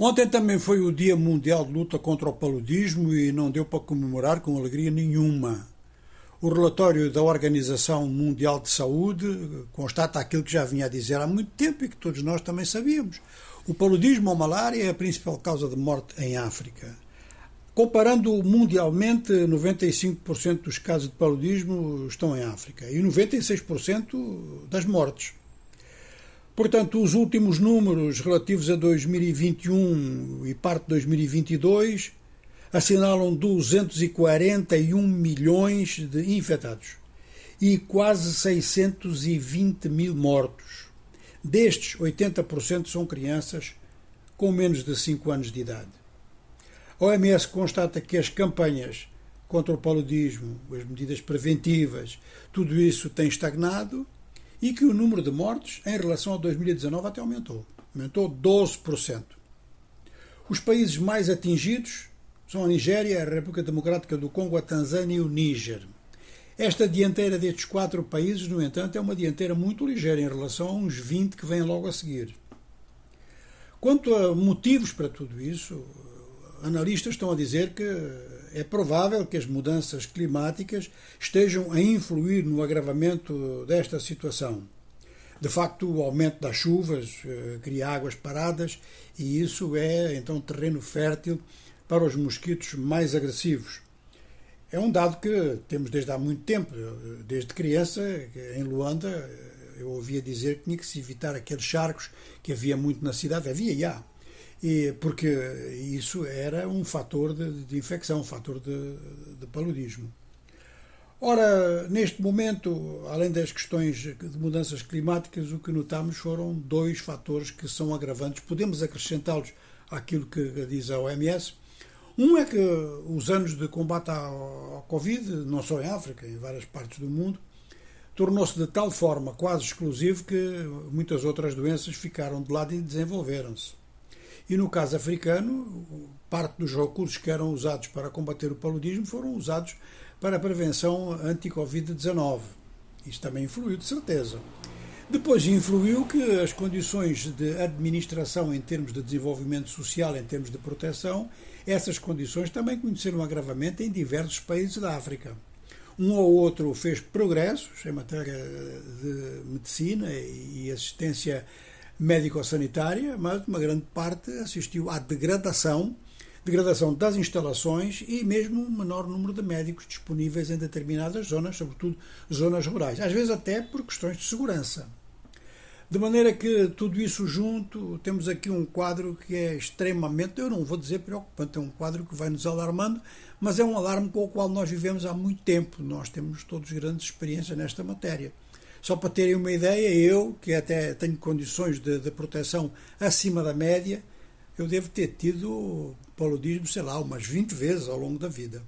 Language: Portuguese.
Ontem também foi o Dia Mundial de Luta contra o Paludismo e não deu para comemorar com alegria nenhuma. O relatório da Organização Mundial de Saúde constata aquilo que já vinha a dizer há muito tempo e que todos nós também sabíamos. O paludismo ou malária é a principal causa de morte em África. Comparando mundialmente, 95% dos casos de paludismo estão em África e 96% das mortes. Portanto, os últimos números relativos a 2021 e parte de 2022 assinalam 241 milhões de infectados e quase 620 mil mortos. Destes, 80% são crianças com menos de 5 anos de idade. A OMS constata que as campanhas contra o paludismo, as medidas preventivas, tudo isso tem estagnado e que o número de mortes em relação a 2019 até aumentou. Aumentou 12%. Os países mais atingidos são a Nigéria, a República Democrática do Congo, a Tanzânia e o Níger. Esta dianteira destes quatro países, no entanto, é uma dianteira muito ligeira em relação a uns 20 que vêm logo a seguir. Quanto a motivos para tudo isso, analistas estão a dizer que é provável que as mudanças climáticas estejam a influir no agravamento desta situação. De facto, o aumento das chuvas eh, cria águas paradas e isso é então terreno fértil para os mosquitos mais agressivos. É um dado que temos desde há muito tempo. Desde criança, em Luanda, eu ouvia dizer que tinha que se evitar aqueles charcos que havia muito na cidade. Havia já e, porque isso era um fator de, de infecção, um fator de, de, paludismo. Ora, neste momento, além das questões de mudanças climáticas, o que notamos foram dois fatores que são agravantes. Podemos acrescentá-los àquilo que diz a OMS. Um é que os anos de combate ao Covid, não só em África, em várias partes do mundo, tornou-se de tal forma quase exclusivo que muitas outras doenças ficaram de lado e desenvolveram-se. E no caso africano, parte dos recursos que eram usados para combater o paludismo foram usados para a prevenção anti-Covid-19. Isso também influiu, de certeza. Depois influiu que as condições de administração em termos de desenvolvimento social, em termos de proteção, essas condições também conheceram agravamento em diversos países da África. Um ou outro fez progressos em matéria de medicina e assistência médico-sanitária, mas uma grande parte assistiu à degradação, degradação das instalações e mesmo um menor número de médicos disponíveis em determinadas zonas, sobretudo zonas rurais, às vezes até por questões de segurança. De maneira que tudo isso junto, temos aqui um quadro que é extremamente, eu não vou dizer preocupante, é um quadro que vai nos alarmando, mas é um alarme com o qual nós vivemos há muito tempo. Nós temos todos grandes experiências nesta matéria. Só para terem uma ideia, eu, que até tenho condições de, de proteção acima da média, eu devo ter tido paludismo, sei lá, umas 20 vezes ao longo da vida.